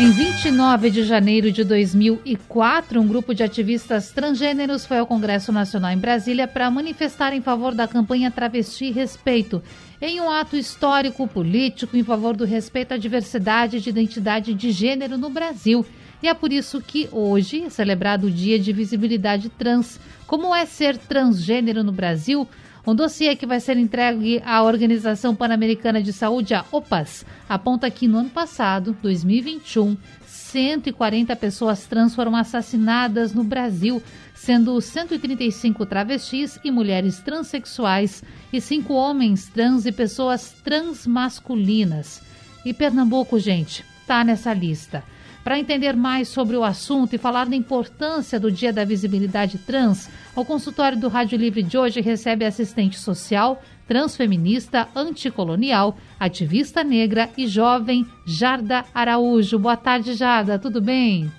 em 29 de janeiro de 2004, um grupo de ativistas transgêneros foi ao Congresso Nacional em Brasília para manifestar em favor da campanha Travesti Respeito, em um ato histórico político em favor do respeito à diversidade de identidade de gênero no Brasil. E é por isso que hoje é celebrado o Dia de Visibilidade Trans. Como é ser transgênero no Brasil? Um dossiê que vai ser entregue à Organização Pan-Americana de Saúde, a OPAS, aponta que no ano passado, 2021, 140 pessoas trans foram assassinadas no Brasil, sendo 135 travestis e mulheres transexuais e 5 homens trans e pessoas transmasculinas. E Pernambuco, gente, tá nessa lista. Para entender mais sobre o assunto e falar da importância do Dia da Visibilidade Trans, o consultório do Rádio Livre de hoje recebe assistente social, transfeminista, anticolonial, ativista negra e jovem Jarda Araújo. Boa tarde, Jarda, tudo bem?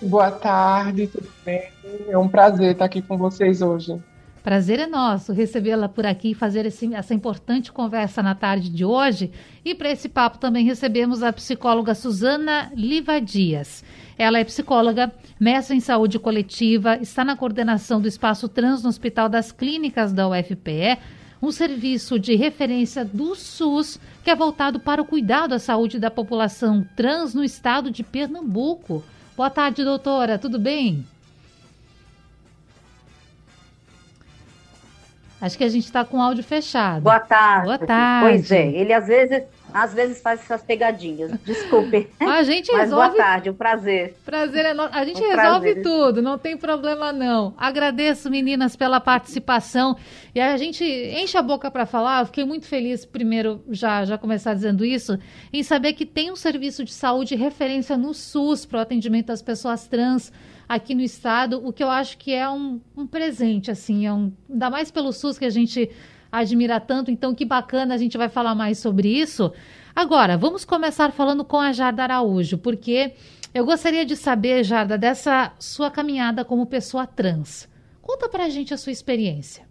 Boa tarde, tudo bem? É um prazer estar aqui com vocês hoje. Prazer é nosso recebê-la por aqui e fazer esse, essa importante conversa na tarde de hoje. E para esse papo também recebemos a psicóloga Suzana Livadias. Ela é psicóloga, mestre em saúde coletiva, está na coordenação do Espaço Trans no Hospital das Clínicas da UFPE, um serviço de referência do SUS que é voltado para o cuidado à saúde da população trans no estado de Pernambuco. Boa tarde, doutora, tudo bem? Acho que a gente está com o áudio fechado. Boa tarde. Boa tarde. Pois é, ele às vezes, às vezes faz essas pegadinhas. Desculpe. A gente Mas resolve. boa tarde, um prazer. Prazer é nosso. A gente Um resolve prazer. tudo, não tem problema não. Agradeço, meninas, pela participação. E a gente enche a boca para falar. Eu fiquei muito feliz, primeiro, já, já começar dizendo isso, em saber que tem um serviço de saúde referência no SUS para o atendimento das pessoas trans aqui no estado, o que eu acho que é um, um presente, assim, é um, ainda mais pelo SUS que a gente admira tanto, então que bacana, a gente vai falar mais sobre isso. Agora, vamos começar falando com a Jarda Araújo, porque eu gostaria de saber, Jarda, dessa sua caminhada como pessoa trans. Conta pra gente a sua experiência.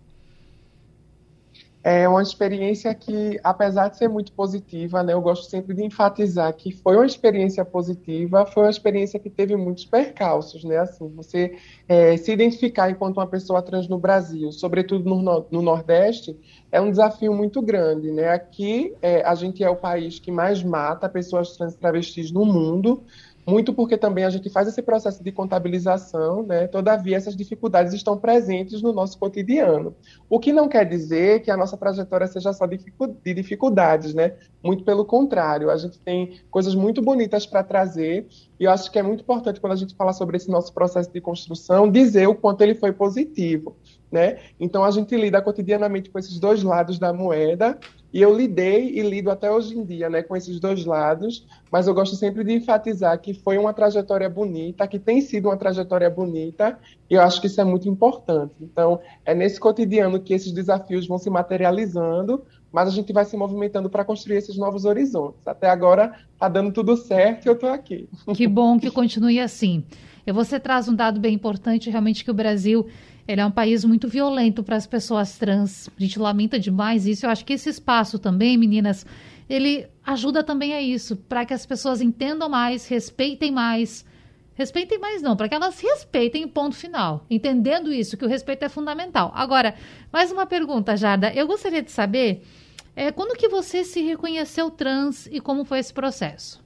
É uma experiência que, apesar de ser muito positiva, né, eu gosto sempre de enfatizar que foi uma experiência positiva, foi uma experiência que teve muitos percalços, né? Assim, você é, se identificar enquanto uma pessoa trans no Brasil, sobretudo no, no- no Nordeste, é um desafio muito grande, né? Aqui é, a gente é o país que mais mata pessoas trans e travestis no mundo, muito porque também a gente faz esse processo de contabilização, né? Todavia, essas dificuldades estão presentes no nosso cotidiano. O que não quer dizer que a nossa trajetória seja só de dificuldades, né? Muito pelo contrário, a gente tem coisas muito bonitas para trazer e eu acho que é muito importante quando a gente fala sobre esse nosso processo de construção dizer o quanto ele foi positivo, né? Então a gente lida cotidianamente com esses dois lados da moeda e eu lidei e lido até hoje em dia, né, com esses dois lados, mas eu gosto sempre de enfatizar que foi uma trajetória bonita, que tem sido uma trajetória bonita, e eu acho que isso é muito importante. Então, é nesse cotidiano que esses desafios vão se materializando, mas a gente vai se movimentando para construir esses novos horizontes. Até agora está dando tudo certo e eu estou aqui. Que bom que continue assim. E você traz um dado bem importante, realmente, que o Brasil ele é um país muito violento para as pessoas trans. A gente lamenta demais isso. Eu acho que esse espaço também, meninas, ele ajuda também a isso, para que as pessoas entendam mais, respeitem mais. Respeitem mais não, para que elas respeitem ponto final. Entendendo isso, que o respeito é fundamental. Agora, mais uma pergunta, Jarda. Eu gostaria de saber é, quando que você se reconheceu trans e como foi esse processo?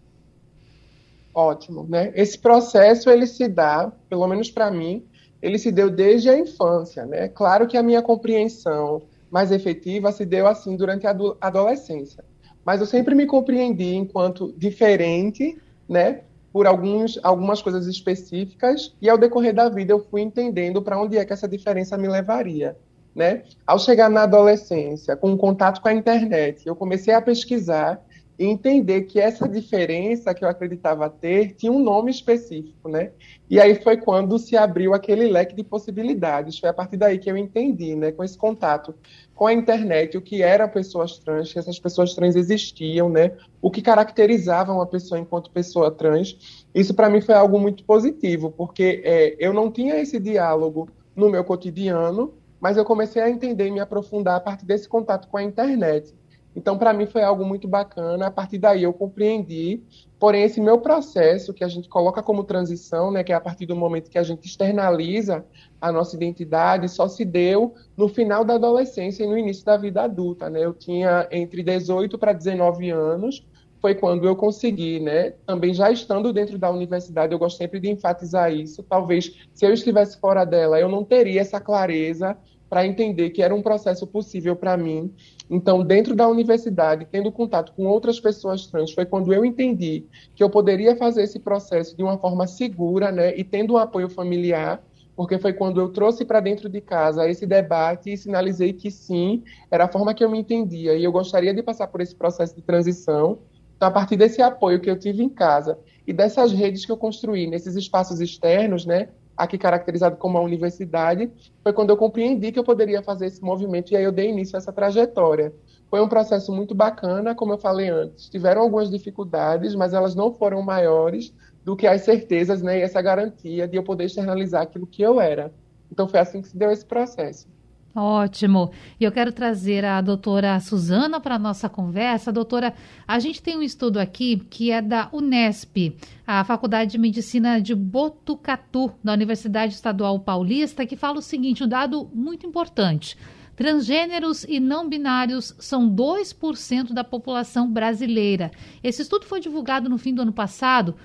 Ótimo, né? Esse processo ele se dá, pelo menos para mim, ele se deu desde a infância, né? Claro que a minha compreensão mais efetiva se deu assim durante a ado- adolescência, mas eu sempre me compreendi enquanto diferente, né? Por alguns, algumas coisas específicas e ao decorrer da vida eu fui entendendo para onde é que essa diferença me levaria, né? Ao chegar na adolescência, com o contato com a internet, eu comecei a pesquisar e entender que essa diferença que eu acreditava ter tinha um nome específico, né? E aí foi quando se abriu aquele leque de possibilidades. Foi a partir daí que eu entendi, né, com esse contato com a internet, o que eram pessoas trans, que essas pessoas trans existiam, né? O que caracterizava uma pessoa enquanto pessoa trans. Isso para mim foi algo muito positivo, porque é, eu não tinha esse diálogo no meu cotidiano, mas eu comecei a entender e me aprofundar a partir desse contato com a internet. Então, para mim, foi algo muito bacana. A partir daí, eu compreendi. Porém, esse meu processo, que a gente coloca como transição, né, que é a partir do momento que a gente externaliza a nossa identidade, só se deu no final da adolescência e no início da vida adulta. Né? Eu tinha entre 18 para 19 anos, foi quando eu consegui, né? Também já estando dentro da universidade, eu gosto sempre de enfatizar isso. Talvez se eu estivesse fora dela, eu não teria essa clareza para entender que era um processo possível para mim. Então, dentro da universidade, tendo contato com outras pessoas trans, foi quando eu entendi que eu poderia fazer esse processo de uma forma segura, né, e tendo um apoio familiar, porque foi quando eu trouxe para dentro de casa esse debate e sinalizei que sim, era a forma que eu me entendia e eu gostaria de passar por esse processo de transição. Então, a partir desse apoio que eu tive em casa e dessas redes que eu construí nesses espaços externos, né, aqui caracterizado como a universidade, foi quando eu compreendi que eu poderia fazer esse movimento e aí eu dei início a essa trajetória. Foi um processo muito bacana, como eu falei antes. Tiveram algumas dificuldades, mas elas não foram maiores do que as certezas né, e essa garantia de eu poder externalizar aquilo que eu era. Então foi assim que se deu esse processo. Ótimo. E eu quero trazer a doutora Suzana para a nossa conversa. Doutora, a gente tem um estudo aqui que é da Unesp, a Faculdade de Medicina de Botucatu, da Universidade Estadual Paulista, que fala o seguinte: um dado muito importante. Transgêneros e não binários são 2% da população brasileira. Esse estudo foi divulgado no fim do ano passado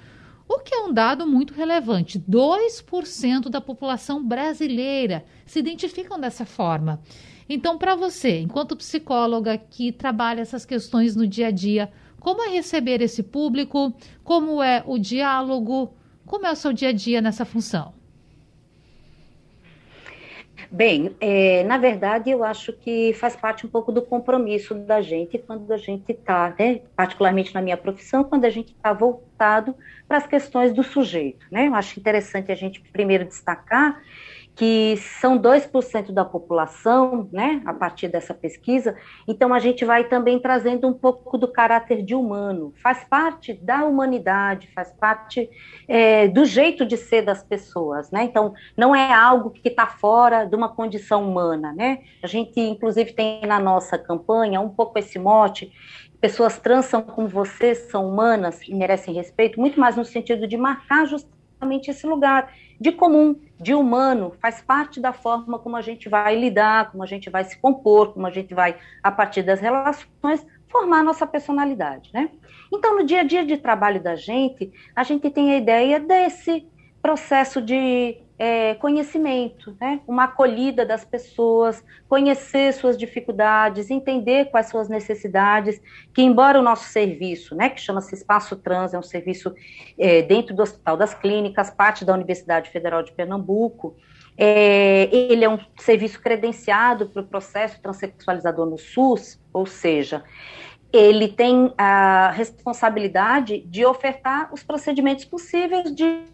o que é um dado muito relevante. 2% da população brasileira se identificam dessa forma. Então, para você, enquanto psicóloga que trabalha essas questões no dia a dia, como é receber esse público? Como é o diálogo? Como é o seu dia a dia nessa função? Bem, é, na verdade, eu acho que faz parte um pouco do compromisso da gente quando a gente está, né, particularmente na minha profissão, quando a gente está voltado para as questões do sujeito. Né? Eu acho interessante a gente primeiro destacar que são 2% da população, né, a partir dessa pesquisa, então a gente vai também trazendo um pouco do caráter de humano, faz parte da humanidade, faz parte é, do jeito de ser das pessoas, né, então não é algo que está fora de uma condição humana, né, a gente inclusive tem na nossa campanha um pouco esse mote, pessoas trans são como vocês, são humanas e merecem respeito, muito mais no sentido de marcar justamente esse lugar, de comum, de humano, faz parte da forma como a gente vai lidar, como a gente vai se compor, como a gente vai, a partir das relações, formar a nossa personalidade, né? Então, no dia a dia de trabalho da gente, a gente tem a ideia desse processo de é, conhecimento, né? uma acolhida das pessoas, conhecer suas dificuldades, entender quais são as necessidades, que embora o nosso serviço, né, que chama-se Espaço Trans, é um serviço é, dentro do Hospital das Clínicas, parte da Universidade Federal de Pernambuco, é, ele é um serviço credenciado para o processo transexualizador no SUS, ou seja, ele tem a responsabilidade de ofertar os procedimentos possíveis de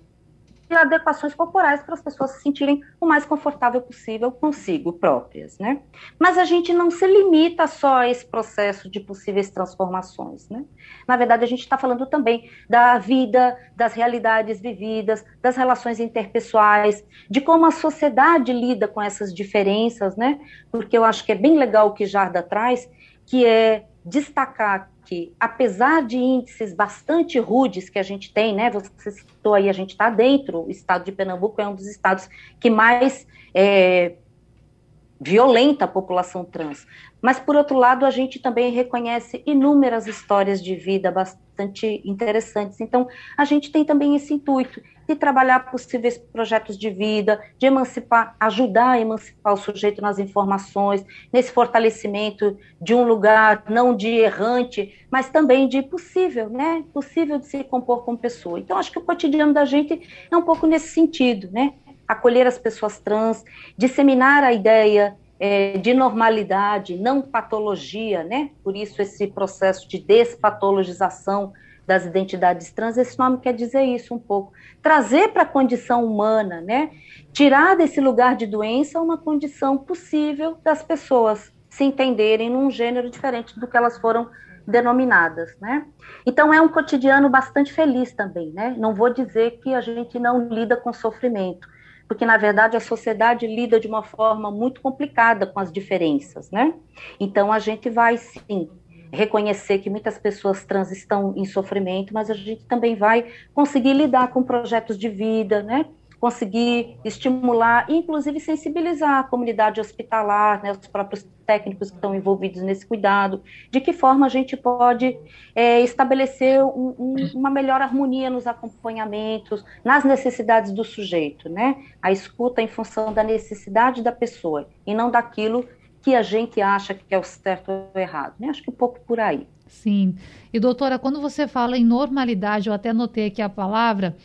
adequações corporais para as pessoas se sentirem o mais confortável possível consigo próprias, né? Mas a gente não se limita só a esse processo de possíveis transformações, né? Na verdade, a gente está falando também da vida, das realidades vividas, das relações interpessoais, de como a sociedade lida com essas diferenças, né? Porque eu acho que é bem legal o que Jarda traz, que é destacar que, apesar de índices bastante rudes que a gente tem, né, você citou aí, a gente está dentro, o estado de Pernambuco é um dos estados que mais é, violenta a população trans. Mas, por outro lado, a gente também reconhece inúmeras histórias de vida bastante interessantes. Então, a gente tem também esse intuito de trabalhar possíveis projetos de vida, de emancipar, ajudar a emancipar o sujeito nas informações, nesse fortalecimento de um lugar não de errante, mas também de possível, né? Possível de se compor como pessoa. Então, acho que o cotidiano da gente é um pouco nesse sentido, né? Acolher as pessoas trans, disseminar a ideia é, de normalidade, não patologia, né? Por isso esse processo de despatologização das identidades trans, esse nome quer dizer isso um pouco. Trazer para a condição humana, né? Tirar desse lugar de doença uma condição possível das pessoas se entenderem num gênero diferente do que elas foram denominadas, né? Então é um cotidiano bastante feliz também, né? Não vou dizer que a gente não lida com sofrimento, porque na verdade a sociedade lida de uma forma muito complicada com as diferenças, né? Então a gente vai sim reconhecer que muitas pessoas trans estão em sofrimento, mas a gente também vai conseguir lidar com projetos de vida, né? conseguir estimular, inclusive sensibilizar a comunidade hospitalar, né, os próprios técnicos que estão envolvidos nesse cuidado, de que forma a gente pode é, estabelecer um, um, uma melhor harmonia nos acompanhamentos, nas necessidades do sujeito, né? A escuta em função da necessidade da pessoa e não daquilo que a gente acha que é o certo ou errado. Né? Acho que um pouco por aí. Sim. E doutora, quando você fala em normalidade, eu até notei aqui a palavra,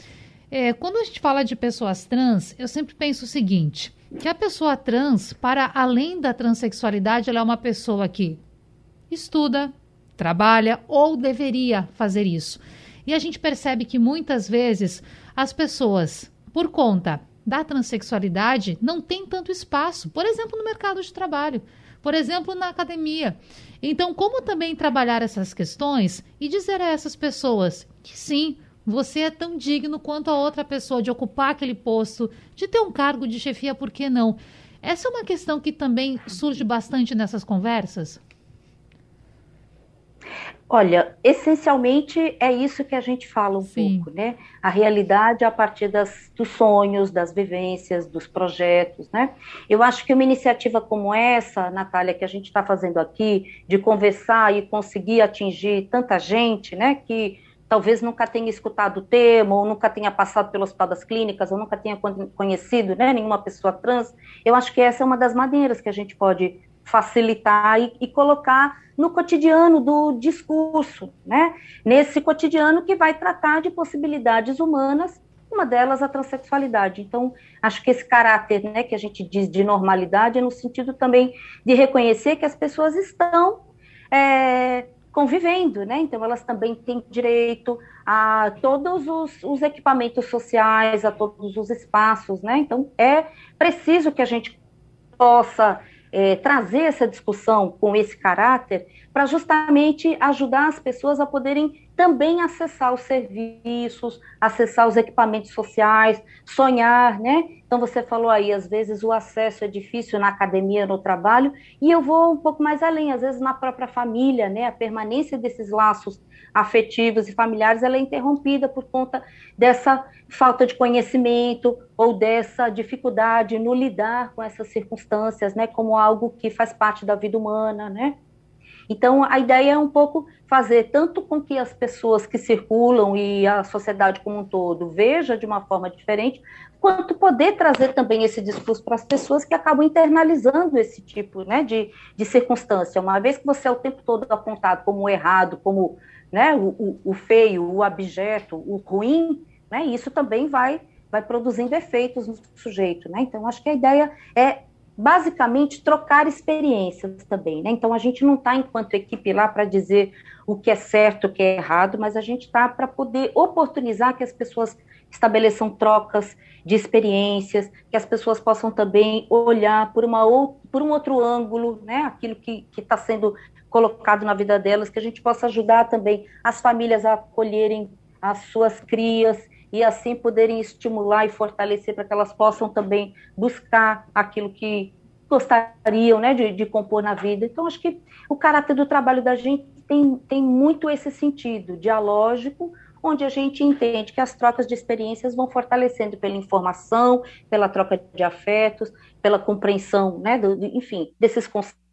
é, quando a gente fala de pessoas trans, eu sempre penso o seguinte: que a pessoa trans, para além da transexualidade, ela é uma pessoa que estuda, trabalha ou deveria fazer isso. E a gente percebe que muitas vezes as pessoas, por conta da transexualidade, não têm tanto espaço, por exemplo, no mercado de trabalho, por exemplo, na academia. Então, como também trabalhar essas questões e dizer a essas pessoas que sim, você é tão digno quanto a outra pessoa de ocupar aquele posto, de ter um cargo de chefia, por que não? Essa é uma questão que também surge bastante nessas conversas? Olha, essencialmente é isso que a gente fala um Sim. pouco, né? A realidade a partir das, dos sonhos, das vivências, dos projetos, né? Eu acho que uma iniciativa como essa, Natália, que a gente está fazendo aqui, de conversar e conseguir atingir tanta gente, né? Que talvez nunca tenha escutado o termo, ou nunca tenha passado pelo Hospital das Clínicas, ou nunca tenha conhecido né, nenhuma pessoa trans, eu acho que essa é uma das maneiras que a gente pode facilitar e, e colocar no cotidiano do discurso, né? Nesse cotidiano que vai tratar de possibilidades humanas, uma delas a transexualidade. Então, acho que esse caráter, né, que a gente diz de normalidade é no sentido também de reconhecer que as pessoas estão é, convivendo, né? Então elas também têm direito a todos os, os, equipamentos sociais, a todos os espaços, né? Então é preciso que a gente possa é, trazer essa discussão com esse caráter para justamente ajudar as pessoas a poderem também acessar os serviços, acessar os equipamentos sociais, sonhar, né? Então você falou aí, às vezes o acesso é difícil na academia, no trabalho, e eu vou um pouco mais além, às vezes na própria família, né? A permanência desses laços afetivos e familiares ela é interrompida por conta dessa falta de conhecimento ou dessa dificuldade no lidar com essas circunstâncias, né? Como algo que faz parte da vida humana, né? Então, a ideia é um pouco fazer tanto com que as pessoas que circulam e a sociedade como um todo veja de uma forma diferente, quanto poder trazer também esse discurso para as pessoas que acabam internalizando esse tipo né, de, de circunstância. Uma vez que você é o tempo todo apontado como errado, como né, o, o, feio, o abjeto, o ruim, né, isso também vai, vai produzindo efeitos no sujeito. Né? Então, acho que a ideia é basicamente trocar experiências também, né? Então a gente não está enquanto equipe lá para dizer o que é certo, o que é errado, mas a gente está para poder oportunizar que as pessoas estabeleçam trocas de experiências, que as pessoas possam também olhar por, uma ou, por um outro ângulo, né? Aquilo que está sendo colocado na vida delas, que a gente possa ajudar também as famílias a acolherem as suas crias e assim poderem estimular e fortalecer para que elas possam também buscar aquilo que gostariam né, de, de, compor na vida. Então, acho que o caráter do trabalho da gente tem, tem muito esse sentido dialógico, onde a gente entende que as trocas de experiências vão fortalecendo pela informação, pela troca de afetos, pela compreensão, né, do, enfim, desses conceitos,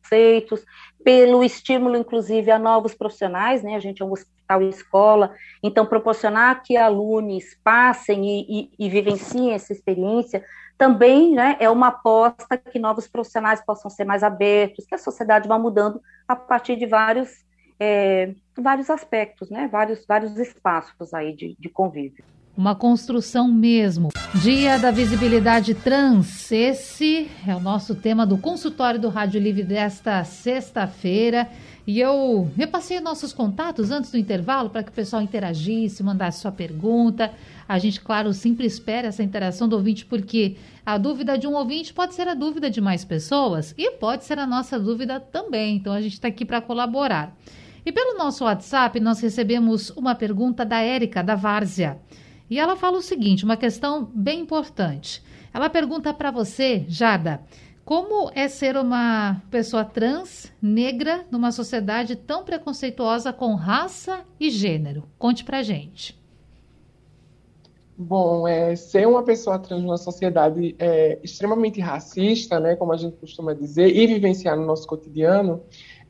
pelo estímulo, inclusive, a novos profissionais, né? A gente é um hospital escola, então proporcionar que alunos passem e, e, e vivenciem essa experiência também né, é uma aposta que novos profissionais possam ser mais abertos, que a sociedade vá mudando a partir de vários, é, vários aspectos, né, vários, vários espaços aí de, de convívio. Uma construção mesmo. Dia da Visibilidade Trans, esse é o nosso tema do consultório do Rádio Livre desta sexta-feira. E eu repassei nossos contatos antes do intervalo para que o pessoal interagisse, mandasse sua pergunta. A gente, claro, sempre espera essa interação do ouvinte, porque a dúvida de um ouvinte pode ser a dúvida de mais pessoas e pode ser a nossa dúvida também. Então, a gente está aqui para colaborar. E pelo nosso WhatsApp, nós recebemos uma pergunta da Érica, da Várzea. E ela fala o seguinte, uma questão bem importante. Ela pergunta para você, Jada, como é ser uma pessoa trans, negra, numa sociedade tão preconceituosa com raça e gênero? Conte pra gente. Bom, é, ser uma pessoa trans numa sociedade é, extremamente racista, né, como a gente costuma dizer, e vivenciar no nosso cotidiano,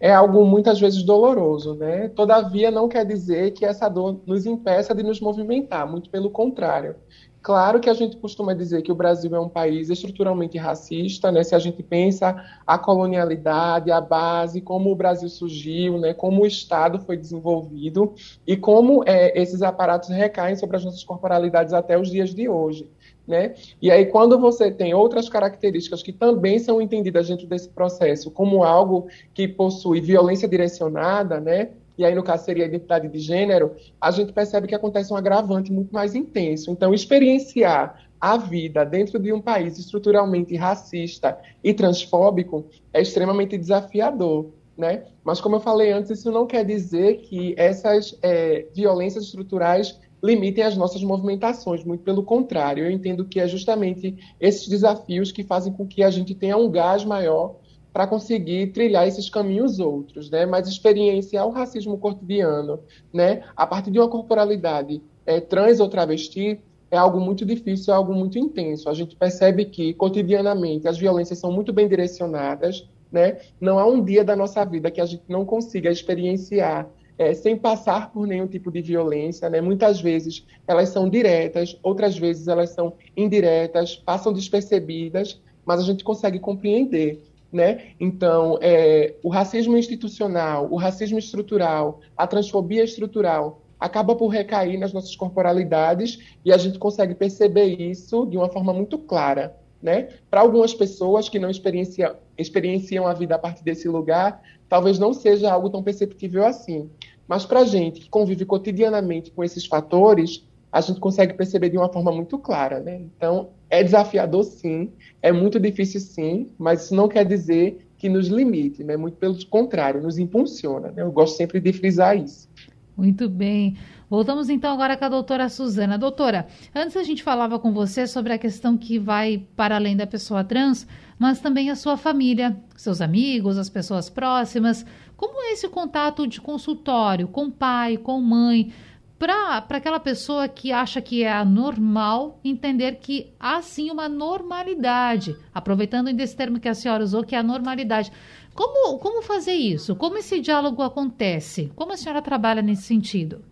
é algo muitas vezes doloroso, né? Todavia, não quer dizer que essa dor nos impeça de nos movimentar, muito pelo contrário. Claro que a gente costuma dizer que o Brasil é um país estruturalmente racista, né? Se a gente pensa a colonialidade, a base, como o Brasil surgiu, né? Como o Estado foi desenvolvido e como é, esses aparatos recaem sobre as nossas corporalidades até os dias de hoje. Né? E aí, quando você tem outras características que também são entendidas dentro desse processo como algo que possui violência direcionada, né? e aí no caso seria a identidade de gênero, a gente percebe que acontece um agravante muito mais intenso. Então, experienciar a vida dentro de um país estruturalmente racista e transfóbico é extremamente desafiador. Né? Mas, como eu falei antes, isso não quer dizer que essas é, violências estruturais limitem as nossas movimentações, muito pelo contrário. Eu entendo que é justamente esses desafios que fazem com que a gente tenha um gás maior para conseguir trilhar esses caminhos outros, né? Mas experienciar o racismo cotidiano, né? A partir de uma corporalidade é, trans ou travesti é algo muito difícil, é algo muito intenso. A gente percebe que cotidianamente as violências são muito bem direcionadas, né? Não há um dia da nossa vida que a gente não consiga experienciar é, sem passar por nenhum tipo de violência, né? Muitas vezes elas são diretas, outras vezes elas são indiretas, passam despercebidas, mas a gente consegue compreender, né? Então, é, o racismo institucional, o racismo estrutural, a transfobia estrutural acaba por recair nas nossas corporalidades e a gente consegue perceber isso de uma forma muito clara. Né? Para algumas pessoas que não experienciam, experienciam a vida a partir desse lugar, talvez não seja algo tão perceptível assim. Mas para a gente que convive cotidianamente com esses fatores, a gente consegue perceber de uma forma muito clara, né? Então, é desafiador sim, é muito difícil sim, mas isso não quer dizer que nos limite, né? Muito pelo contrário, nos impulsiona. Né? Eu gosto sempre de frisar isso. Muito bem. Voltamos então agora com a doutora Suzana. Doutora, antes a gente falava com você sobre a questão que vai para além da pessoa trans, mas também a sua família, seus amigos, as pessoas próximas. Como é esse contato de consultório com pai, com mãe? Para aquela pessoa que acha que é anormal, entender que há sim uma normalidade. Aproveitando desse termo que a senhora usou, que é a normalidade. Como, como fazer isso? Como esse diálogo acontece? Como a senhora trabalha nesse sentido?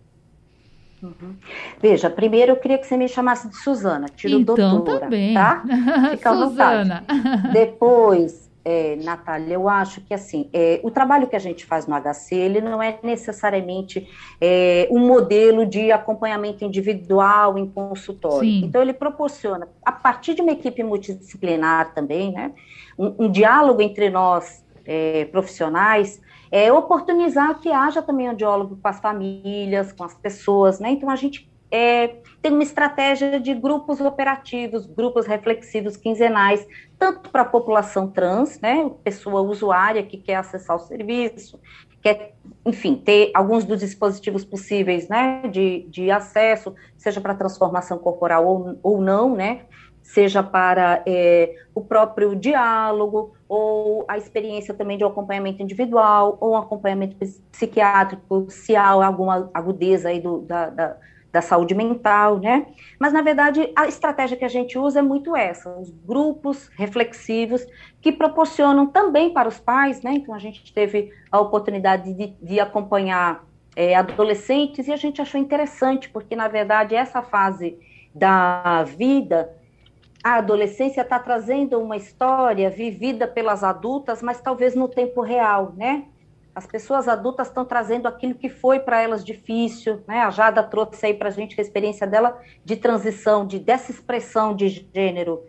Uhum. Veja, primeiro eu queria que você me chamasse de Suzana, tiro então, doutora, tá bem. tá? Fica Suzana. Depois, é, Natália, eu acho que assim, é, o trabalho que a gente faz no HC, ele não é necessariamente é, um modelo de acompanhamento individual em consultório. Sim. Então, ele proporciona, a partir de uma equipe multidisciplinar também, né, um, um diálogo entre nós é, profissionais, é, oportunizar que haja também um diálogo com as famílias, com as pessoas, né? Então, a gente é, tem uma estratégia de grupos operativos, grupos reflexivos quinzenais, tanto para a população trans, né, pessoa usuária que quer acessar o serviço, quer, enfim, ter alguns dos dispositivos possíveis, né, de, de acesso, seja para transformação corporal ou, ou não, né, seja para é, o próprio diálogo, ou a experiência também de um acompanhamento individual, ou um acompanhamento psiquiátrico, se há alguma agudeza aí do, da, da da saúde mental, né? Mas, na verdade, a estratégia que a gente usa é muito essa, os grupos reflexivos que proporcionam também para os pais, né? Então, a gente teve a oportunidade de, de acompanhar é, adolescentes e a gente achou interessante, porque, na verdade, essa fase da vida, a adolescência está trazendo uma história vivida pelas adultas, mas talvez no tempo real, né? As pessoas adultas estão trazendo aquilo que foi para elas difícil, né? A Jada trouxe aí para a gente a experiência dela de transição, de dessa expressão de gênero,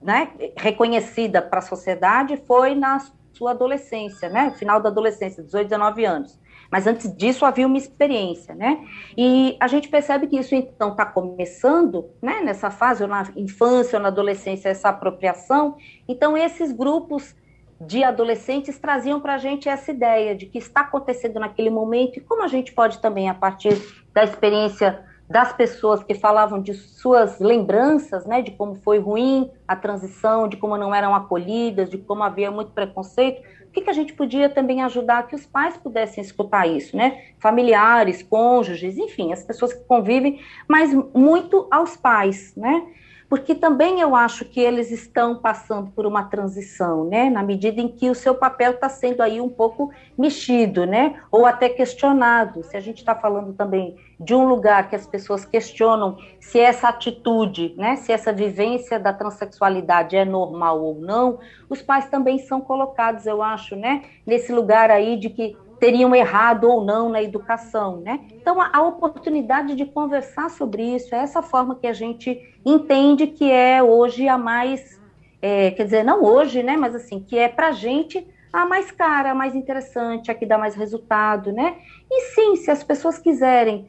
né? Reconhecida para a sociedade foi na sua adolescência, né? Final da adolescência, 18, 19 anos. Mas antes disso havia uma experiência, né? E a gente percebe que isso então está começando, né? Nessa fase, ou na infância ou na adolescência, essa apropriação. Então esses grupos de adolescentes traziam para a gente essa ideia de que está acontecendo naquele momento e como a gente pode também, a partir da experiência das pessoas que falavam de suas lembranças, né, de como foi ruim a transição, de como não eram acolhidas, de como havia muito preconceito, o que, que a gente podia também ajudar que os pais pudessem escutar isso, né? Familiares, cônjuges, enfim, as pessoas que convivem, mas muito aos pais, né? Porque também eu acho que eles estão passando por uma transição, né? Na medida em que o seu papel está sendo aí um pouco mexido, né? Ou até questionado. Se a gente está falando também de um lugar que as pessoas questionam se essa atitude, né? Se essa vivência da transexualidade é normal ou não, os pais também são colocados, eu acho, né? Nesse lugar aí de que teriam errado ou não na educação, né? Então, a, a, oportunidade de conversar sobre isso é essa forma que a gente entende que é hoje a mais, é, quer dizer, não hoje, né? Mas assim, que é para a gente a mais cara, a mais interessante, a que dá mais resultado, né? E sim, se as pessoas quiserem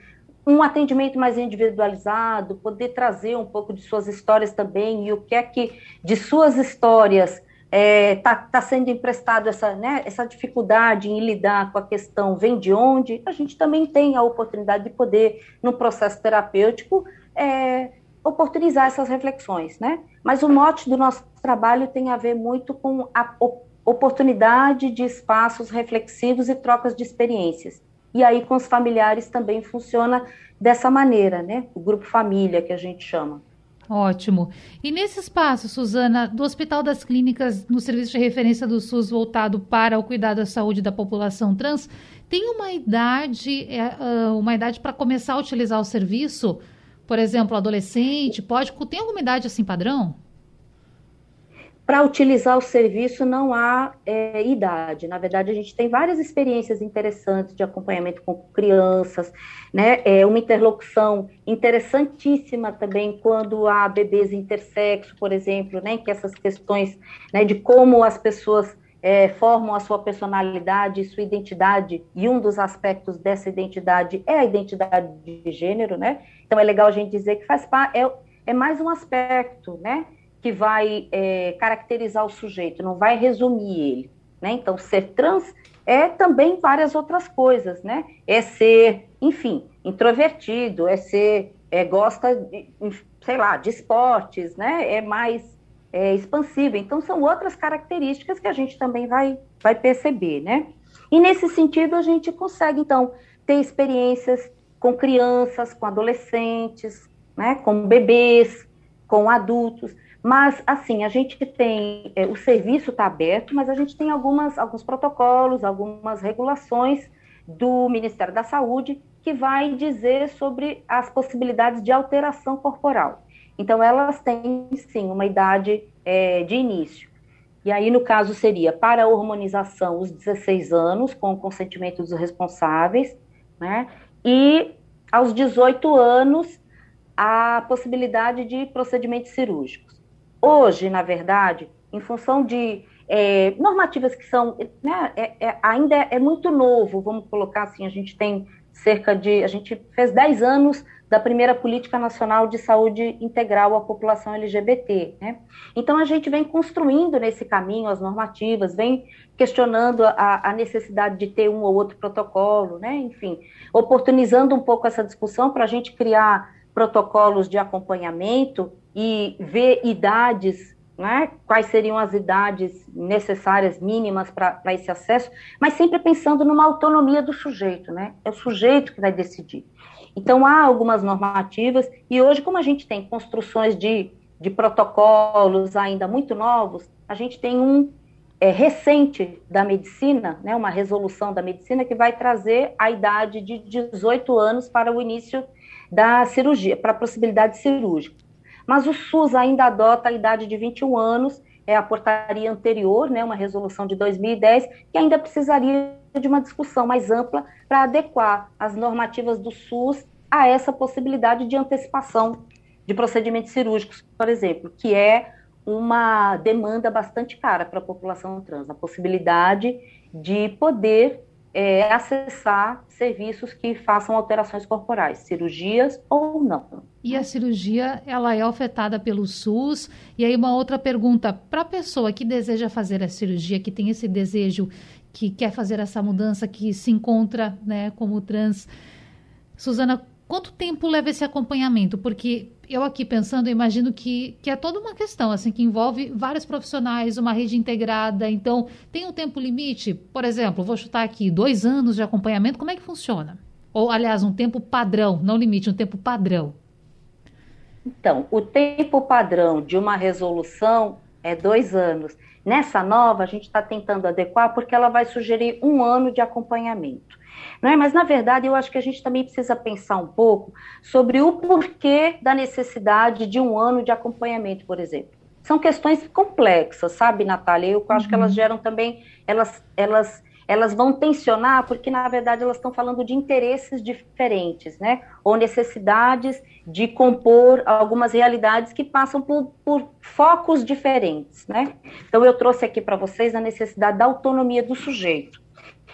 um atendimento mais individualizado, poder trazer um pouco de suas histórias também e o que é que de suas histórias está é, tá, tá sendo emprestado essa, né, essa dificuldade em lidar com a questão vem de onde, a gente também tem a oportunidade de poder, no processo terapêutico, é, oportunizar essas reflexões, né? Mas o mote do nosso trabalho tem a ver muito com a oportunidade de espaços reflexivos e trocas de experiências. E aí com os familiares também funciona dessa maneira, né? O grupo família que a gente chama. Ótimo. E nesse espaço, Suzana, do Hospital das Clínicas, no serviço de referência do SUS voltado para o cuidado da saúde da população trans, tem uma idade, é, uma idade para começar a utilizar o serviço? Por exemplo, adolescente, pode. Tem alguma idade assim padrão? Para utilizar o serviço não há é, idade. Na verdade, a gente tem várias experiências interessantes de acompanhamento com crianças, né? É uma interlocução interessantíssima também quando há bebês intersexo, por exemplo, né? Que essas questões né, de como as pessoas é, formam a sua personalidade, sua identidade, e um dos aspectos dessa identidade é a identidade de gênero, né? Então é legal a gente dizer que faz parte, é, é mais um aspecto, né? Que vai é, caracterizar o sujeito, não vai resumir ele. Né? Então, ser trans é também várias outras coisas, né? É ser, enfim, introvertido, é ser, é, gosta, de, sei lá, de esportes, né? É mais é, expansivo. Então, são outras características que a gente também vai, vai perceber, né? E nesse sentido, a gente consegue, então, ter experiências com crianças, com adolescentes, né? Com bebês, com adultos. Mas, assim, a gente tem, é, o serviço está aberto, mas a gente tem algumas, alguns protocolos, algumas regulações do Ministério da Saúde que vai dizer sobre as possibilidades de alteração corporal. Então, elas têm, sim, uma idade é, de início. E aí, no caso, seria para a hormonização os 16 anos, com o consentimento dos responsáveis, né? E aos 18 anos, a possibilidade de procedimentos cirúrgicos. Hoje, na verdade, em função de é, normativas que são, né, é, é, ainda é, muito novo, vamos colocar assim, a gente tem cerca de, a gente fez 10 anos da primeira política nacional de saúde integral à população LGBT, né? Então a gente vem construindo nesse caminho as normativas, vem questionando a, a necessidade de ter um ou outro protocolo, né? Enfim, oportunizando um pouco essa discussão para a gente criar protocolos de acompanhamento e ver idades, né, quais seriam as idades necessárias, mínimas para esse acesso, mas sempre pensando numa autonomia do sujeito, né? É o sujeito que vai decidir. Então, há algumas normativas, e hoje, como a gente tem construções de, de protocolos ainda muito novos, a gente tem um é, recente da medicina, né, uma resolução da medicina que vai trazer a idade de 18 anos para o início da cirurgia, para a possibilidade cirúrgica. Mas o SUS ainda adota a idade de 21 anos, é a portaria anterior, né, uma resolução de 2010, que ainda precisaria de uma discussão mais ampla para adequar as normativas do SUS a essa possibilidade de antecipação de procedimentos cirúrgicos, por exemplo, que é uma demanda bastante cara para a população trans, a possibilidade de poder é, acessar serviços que façam alterações corporais, cirurgias ou não. E a cirurgia, ela é afetada pelo SUS? E aí uma outra pergunta, para a pessoa que deseja fazer a cirurgia, que tem esse desejo, que quer fazer essa mudança, que se encontra né, como trans, Suzana, quanto tempo leva esse acompanhamento? Porque eu aqui pensando, eu imagino que, que é toda uma questão, assim, que envolve vários profissionais, uma rede integrada. Então, tem um tempo limite? Por exemplo, vou chutar aqui, dois anos de acompanhamento, como é que funciona? Ou, aliás, um tempo padrão, não limite, um tempo padrão. Então, o tempo padrão de uma resolução é dois anos. Nessa nova, a gente está tentando adequar porque ela vai sugerir um ano de acompanhamento. Não é? Mas, na verdade, eu acho que a gente também precisa pensar um pouco sobre o porquê da necessidade de um ano de acompanhamento, por exemplo. São questões complexas, sabe, Natália? Eu acho uhum. que elas uhum. geram também, elas, elas, elas vão tensionar, porque, na verdade, elas estão falando de interesses diferentes, né? Ou necessidades de compor algumas realidades que passam por, por focos diferentes, né? Então, eu trouxe aqui para vocês a necessidade da autonomia do sujeito.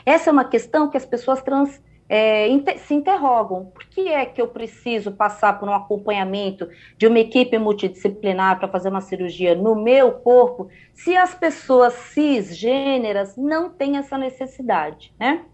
Essa é uma questão que as pessoas trans é, se interrogam. Por que é que eu preciso passar por um acompanhamento de uma equipe multidisciplinar para fazer uma cirurgia no meu corpo, se as pessoas cisgêneras não têm essa necessidade, né?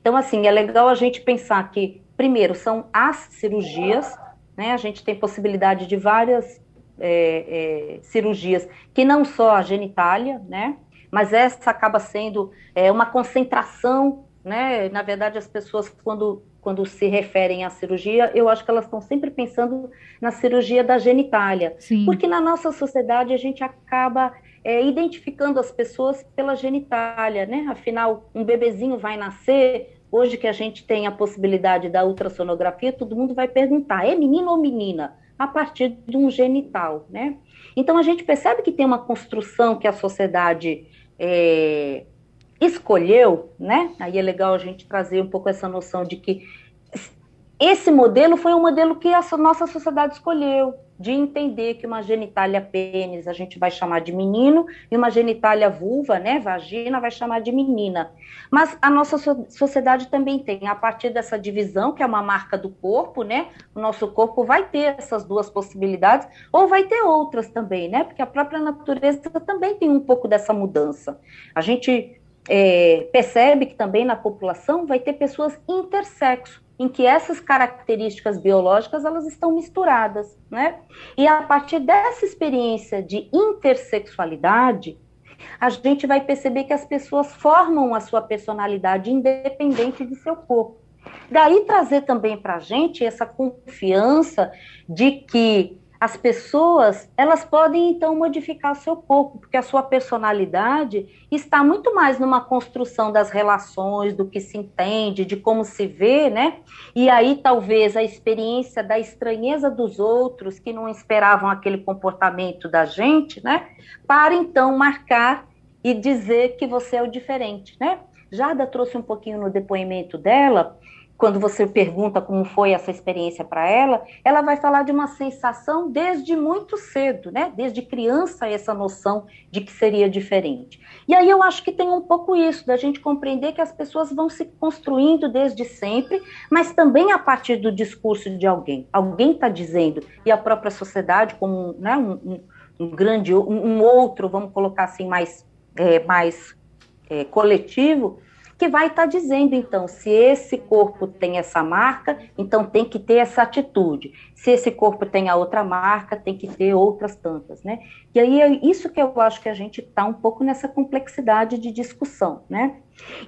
Então, assim, é legal a gente pensar que, primeiro, são as cirurgias, né? A gente tem possibilidade de várias é, é, cirurgias que não só a genitália, né? Mas essa acaba sendo é, uma concentração, né? Na verdade, as pessoas, quando, quando se referem à cirurgia, eu acho que elas estão sempre pensando na cirurgia da genitália. Sim. Porque na nossa sociedade a gente acaba é, identificando as pessoas pela genitália, né? Afinal, um bebezinho vai nascer. Hoje que a gente tem a possibilidade da ultrassonografia, todo mundo vai perguntar: é menino ou menina? A partir de um genital, né? Então a gente percebe que tem uma construção que a sociedade é, escolheu, né? Aí é legal a gente trazer um pouco essa noção de que esse modelo foi um modelo que a nossa sociedade escolheu, de entender que uma genitália pênis a gente vai chamar de menino e uma genitália vulva, né, vagina, vai chamar de menina. Mas a nossa sociedade também tem, a partir dessa divisão, que é uma marca do corpo, né, o nosso corpo vai ter essas duas possibilidades, ou vai ter outras também, né, porque a própria natureza também tem um pouco dessa mudança. A gente é, percebe que também na população vai ter pessoas intersexo, em que essas características biológicas elas estão misturadas, né? E a partir dessa experiência de intersexualidade, a gente vai perceber que as pessoas formam a sua personalidade independente de seu corpo. Daí trazer também para a gente essa confiança de que as pessoas, elas podem então modificar o seu corpo, porque a sua personalidade está muito mais numa construção das relações, do que se entende, de como se vê, né? E aí talvez a experiência da estranheza dos outros que não esperavam aquele comportamento da gente, né? Para então marcar e dizer que você é o diferente, né? Jada trouxe um pouquinho no depoimento dela quando você pergunta como foi essa experiência para ela, ela vai falar de uma sensação desde muito cedo, né? Desde criança, essa noção de que seria diferente. E aí eu acho que tem um pouco isso, da gente compreender que as pessoas vão se construindo desde sempre, mas também a partir do discurso de alguém. Alguém está dizendo, e a própria sociedade, como né, um, um, grande, um, outro, vamos colocar assim, mais, é, mais é, coletivo, que vai estar tá dizendo, então, se esse corpo tem essa marca, então tem que ter essa atitude. Se esse corpo tem a outra marca, tem que ter outras tantas, né? E aí é isso que eu acho que a gente está um pouco nessa complexidade de discussão, né?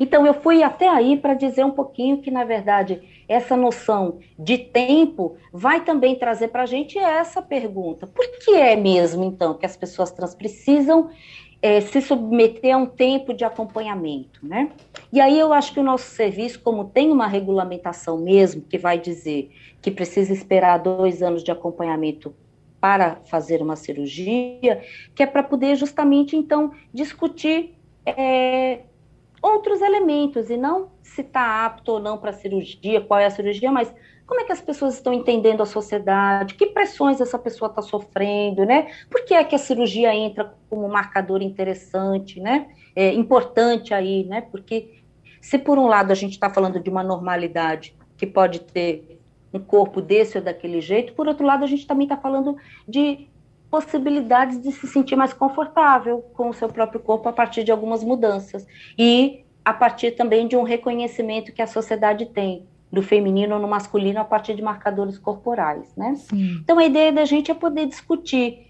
Então, eu fui até aí para dizer um pouquinho que, na verdade, essa noção de tempo vai também trazer para a gente essa pergunta: por que é mesmo, então, que as pessoas trans precisam é, se submeter a um tempo de acompanhamento, né? E aí eu acho que o nosso serviço, como tem uma regulamentação mesmo, que vai dizer que precisa esperar dois anos de acompanhamento para fazer uma cirurgia, que é para poder justamente então discutir é, outros elementos e não se está apto ou não para cirurgia, qual é a cirurgia, mas como é que as pessoas estão entendendo a sociedade, que pressões essa pessoa está sofrendo, né? Por que é que a cirurgia entra como marcador interessante, né? É importante aí, né? Porque se por um lado a gente está falando de uma normalidade que pode ter um corpo desse ou daquele jeito, por outro lado a gente também está falando de possibilidades de se sentir mais confortável com o seu próprio corpo a partir de algumas mudanças e a partir também de um reconhecimento que a sociedade tem do feminino ou no masculino a partir de marcadores corporais, né? Sim. Então a ideia da gente é poder discutir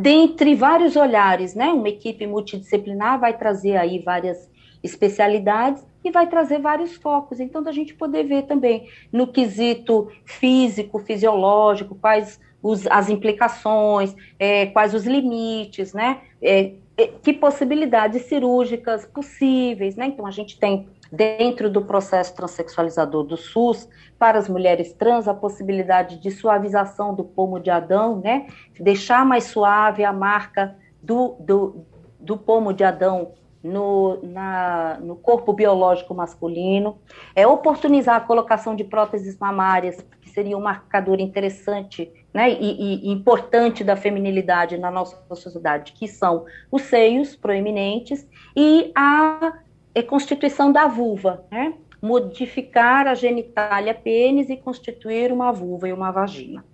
dentre vários olhares, né? Uma equipe multidisciplinar vai trazer aí várias especialidades e vai trazer vários focos. Então, da gente poder ver também no quesito físico, fisiológico, quais os, as implicações, é, quais os limites, né? É, é, que possibilidades cirúrgicas possíveis, né? Então, a gente tem dentro do processo transexualizador do SUS, para as mulheres trans, a possibilidade de suavização do pomo de Adão, né? Deixar mais suave a marca do, do, do pomo de Adão no, na, no corpo biológico masculino, é oportunizar a colocação de próteses mamárias, que seria um marcador interessante né, e, e, importante da feminilidade na nossa sociedade, que são os seios proeminentes e a constituição da vulva, né, modificar a genitália pênis e constituir uma vulva e uma vagina.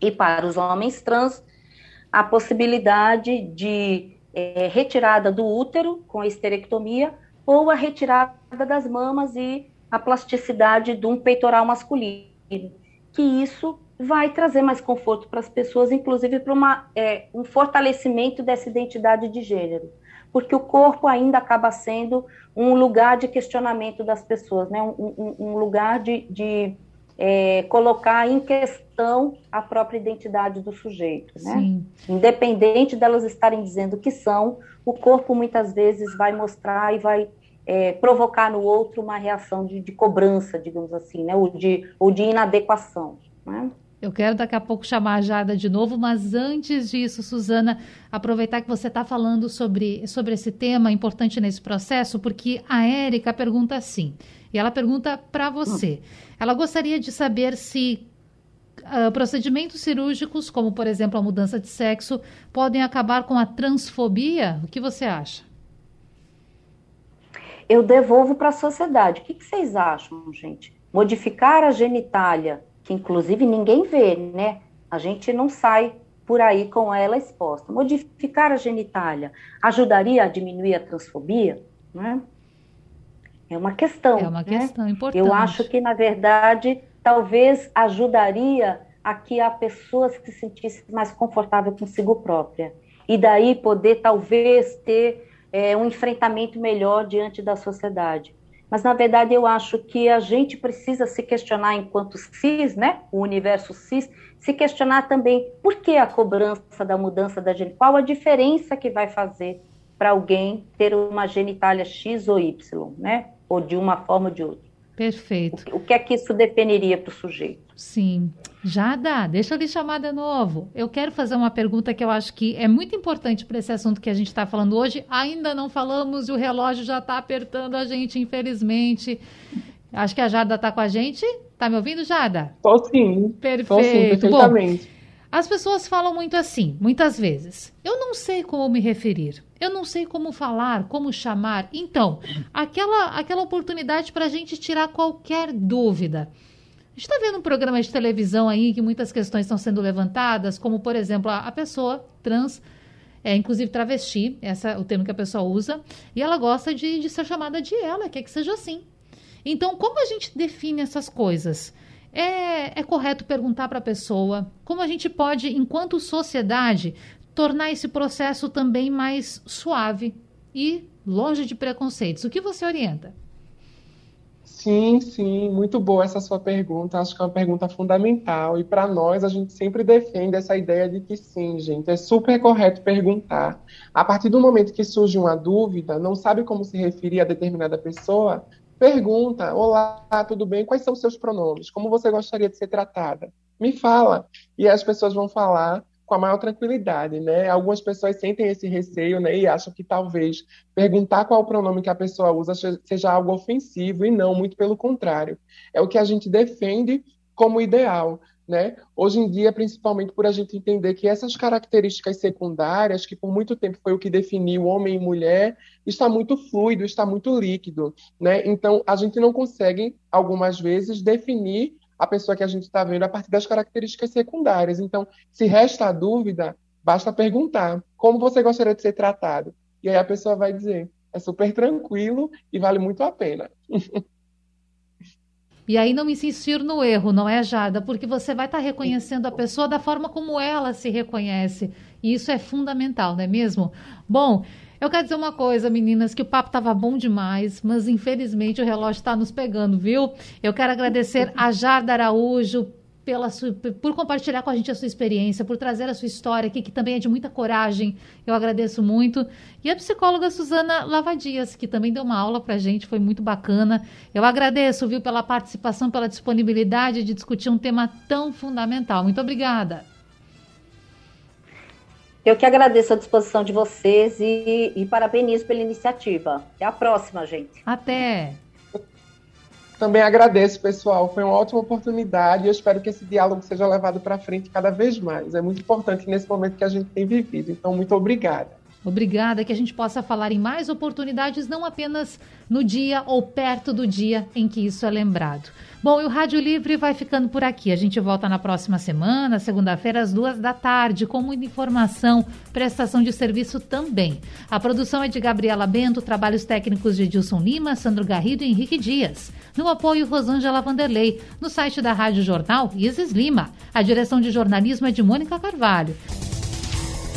E para os homens trans, a possibilidade de é, retirada do útero com a esterectomia ou a retirada das mamas e a plasticidade de um peitoral masculino, que isso vai trazer mais conforto para as pessoas, inclusive para é, um fortalecimento dessa identidade de gênero, porque o corpo ainda acaba sendo um lugar de questionamento das pessoas, né? um, um, um lugar de, de é, colocar em questão a própria identidade do sujeito, né? Sim. Independente delas estarem dizendo que são, o corpo muitas vezes vai mostrar e vai é, provocar no outro uma reação de, de, cobrança, digamos assim, né? Ou de, ou de inadequação, né? Eu quero daqui a pouco chamar a Jada de novo, mas antes disso, Suzana, aproveitar que você está falando sobre, sobre esse tema importante nesse processo, porque a Érica pergunta assim, e ela pergunta para você. Ela gostaria de saber se uh, procedimentos cirúrgicos, como por exemplo a mudança de sexo, podem acabar com a transfobia? O que você acha? Eu devolvo para a sociedade. O que, que vocês acham, gente? Modificar a genitália que inclusive ninguém vê, né? A gente não sai por aí com ela exposta. Modificar a genitália ajudaria a diminuir a transfobia? Né? É uma questão. É uma né? questão importante. Eu acho que, na verdade, talvez ajudaria a que a pessoa se sentisse mais confortável consigo própria. E daí poder, talvez, ter é, um enfrentamento melhor diante da sociedade mas na verdade eu acho que a gente precisa se questionar enquanto cis, né, o universo cis, se questionar também por que a cobrança da mudança da genitália, qual a diferença que vai fazer para alguém ter uma genitália X ou Y, né, ou de uma forma ou de outra. Perfeito. O, o que é que isso definiria para o sujeito? Sim. Jada, deixa eu lhe chamar de novo. Eu quero fazer uma pergunta que eu acho que é muito importante para esse assunto que a gente está falando hoje. Ainda não falamos e o relógio já está apertando a gente, infelizmente. Acho que a Jada está com a gente. Está me ouvindo, Jada? Estou sim. Perfeito. Tô sim, perfeitamente. Bom, as pessoas falam muito assim, muitas vezes. Eu não sei como me referir. Eu não sei como falar, como chamar. Então, aquela, aquela oportunidade para a gente tirar qualquer dúvida. A gente está vendo um programa de televisão aí que muitas questões estão sendo levantadas, como, por exemplo, a, a pessoa trans, é, inclusive travesti, esse é o termo que a pessoa usa, e ela gosta de, de ser chamada de ela, quer que seja assim. Então, como a gente define essas coisas? É, é correto perguntar para a pessoa como a gente pode, enquanto sociedade, tornar esse processo também mais suave e longe de preconceitos. O que você orienta? Sim, sim, muito boa essa sua pergunta. Acho que é uma pergunta fundamental. E para nós, a gente sempre defende essa ideia de que sim, gente, é super correto perguntar. A partir do momento que surge uma dúvida, não sabe como se referir a determinada pessoa, pergunta: Olá, tudo bem? Quais são os seus pronomes? Como você gostaria de ser tratada? Me fala. E as pessoas vão falar com a maior tranquilidade, né? Algumas pessoas sentem esse receio, né, e acham que talvez perguntar qual o pronome que a pessoa usa seja algo ofensivo, e não, muito pelo contrário. É o que a gente defende como ideal, né? Hoje em dia, principalmente por a gente entender que essas características secundárias, que por muito tempo foi o que definiu homem e mulher, está muito fluido, está muito líquido. Né? Então, a gente não consegue, algumas vezes, definir a pessoa que a gente está vendo a partir das características secundárias. Então, se resta a dúvida, basta perguntar como você gostaria de ser tratado. E aí a pessoa vai dizer, é super tranquilo e vale muito a pena. E aí não insistir no erro, não é, Jada? Porque você vai estar tá reconhecendo a pessoa da forma como ela se reconhece. E isso é fundamental, não é mesmo? Bom, eu quero dizer uma coisa, meninas, que o papo estava bom demais, mas infelizmente o relógio está nos pegando, viu? Eu quero agradecer a Jarda Araújo pela sua, por compartilhar com a gente a sua experiência, por trazer a sua história aqui, que também é de muita coragem. Eu agradeço muito. E a psicóloga Suzana Lavadias, que também deu uma aula para a gente, foi muito bacana. Eu agradeço, viu, pela participação, pela disponibilidade de discutir um tema tão fundamental. Muito obrigada. Eu que agradeço a disposição de vocês e, e parabenizo pela iniciativa. Até a próxima, gente. Até. Também agradeço, pessoal. Foi uma ótima oportunidade e eu espero que esse diálogo seja levado para frente cada vez mais. É muito importante nesse momento que a gente tem vivido. Então, muito obrigada. Obrigada, que a gente possa falar em mais oportunidades, não apenas no dia ou perto do dia em que isso é lembrado. Bom, e o Rádio Livre vai ficando por aqui. A gente volta na próxima semana, segunda-feira, às duas da tarde, com muita informação, prestação de serviço também. A produção é de Gabriela Bento, trabalhos técnicos de Edilson Lima, Sandro Garrido e Henrique Dias. No apoio, Rosângela Vanderlei. No site da Rádio Jornal, Isis Lima. A direção de jornalismo é de Mônica Carvalho.